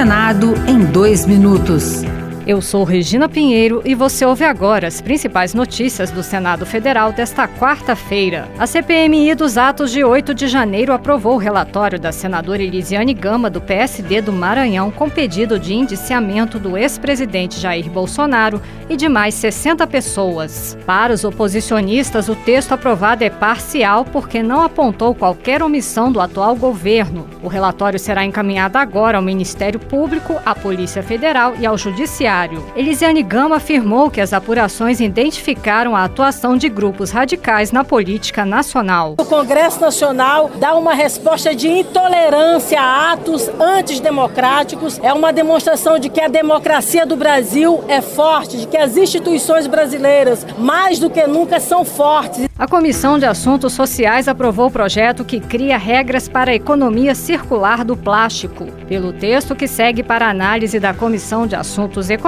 Senado em dois minutos. Eu sou Regina Pinheiro e você ouve agora as principais notícias do Senado Federal desta quarta-feira. A CPMI dos atos de 8 de janeiro aprovou o relatório da senadora Elisiane Gama, do PSD do Maranhão, com pedido de indiciamento do ex-presidente Jair Bolsonaro e de mais 60 pessoas. Para os oposicionistas, o texto aprovado é parcial porque não apontou qualquer omissão do atual governo. O relatório será encaminhado agora ao Ministério Público, à Polícia Federal e ao Judiciário Judiciário. Elisiane Gama afirmou que as apurações identificaram a atuação de grupos radicais na política nacional. O Congresso Nacional dá uma resposta de intolerância a atos antidemocráticos. É uma demonstração de que a democracia do Brasil é forte, de que as instituições brasileiras, mais do que nunca, são fortes. A Comissão de Assuntos Sociais aprovou o projeto que cria regras para a economia circular do plástico. Pelo texto que segue para análise da Comissão de Assuntos Econômicos,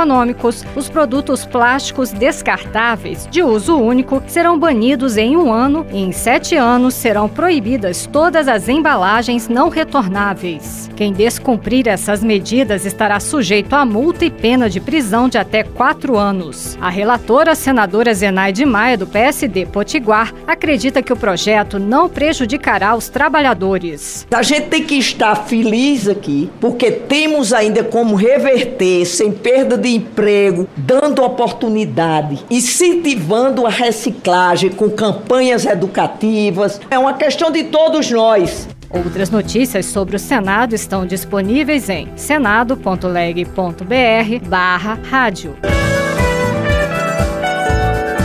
os produtos plásticos descartáveis de uso único serão banidos em um ano e em sete anos serão proibidas todas as embalagens não retornáveis. Quem descumprir essas medidas estará sujeito a multa e pena de prisão de até quatro anos. A relatora, senadora Zenaide Maia, do PSD Potiguar, acredita que o projeto não prejudicará os trabalhadores. A gente tem que estar feliz aqui, porque temos ainda como reverter sem perda de emprego, dando oportunidade, incentivando a reciclagem com campanhas educativas. É uma questão de todos nós. Outras notícias sobre o Senado estão disponíveis em senado.leg.br barra rádio.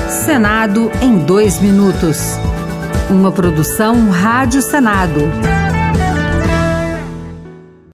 Senado em dois minutos. Uma produção Rádio Senado.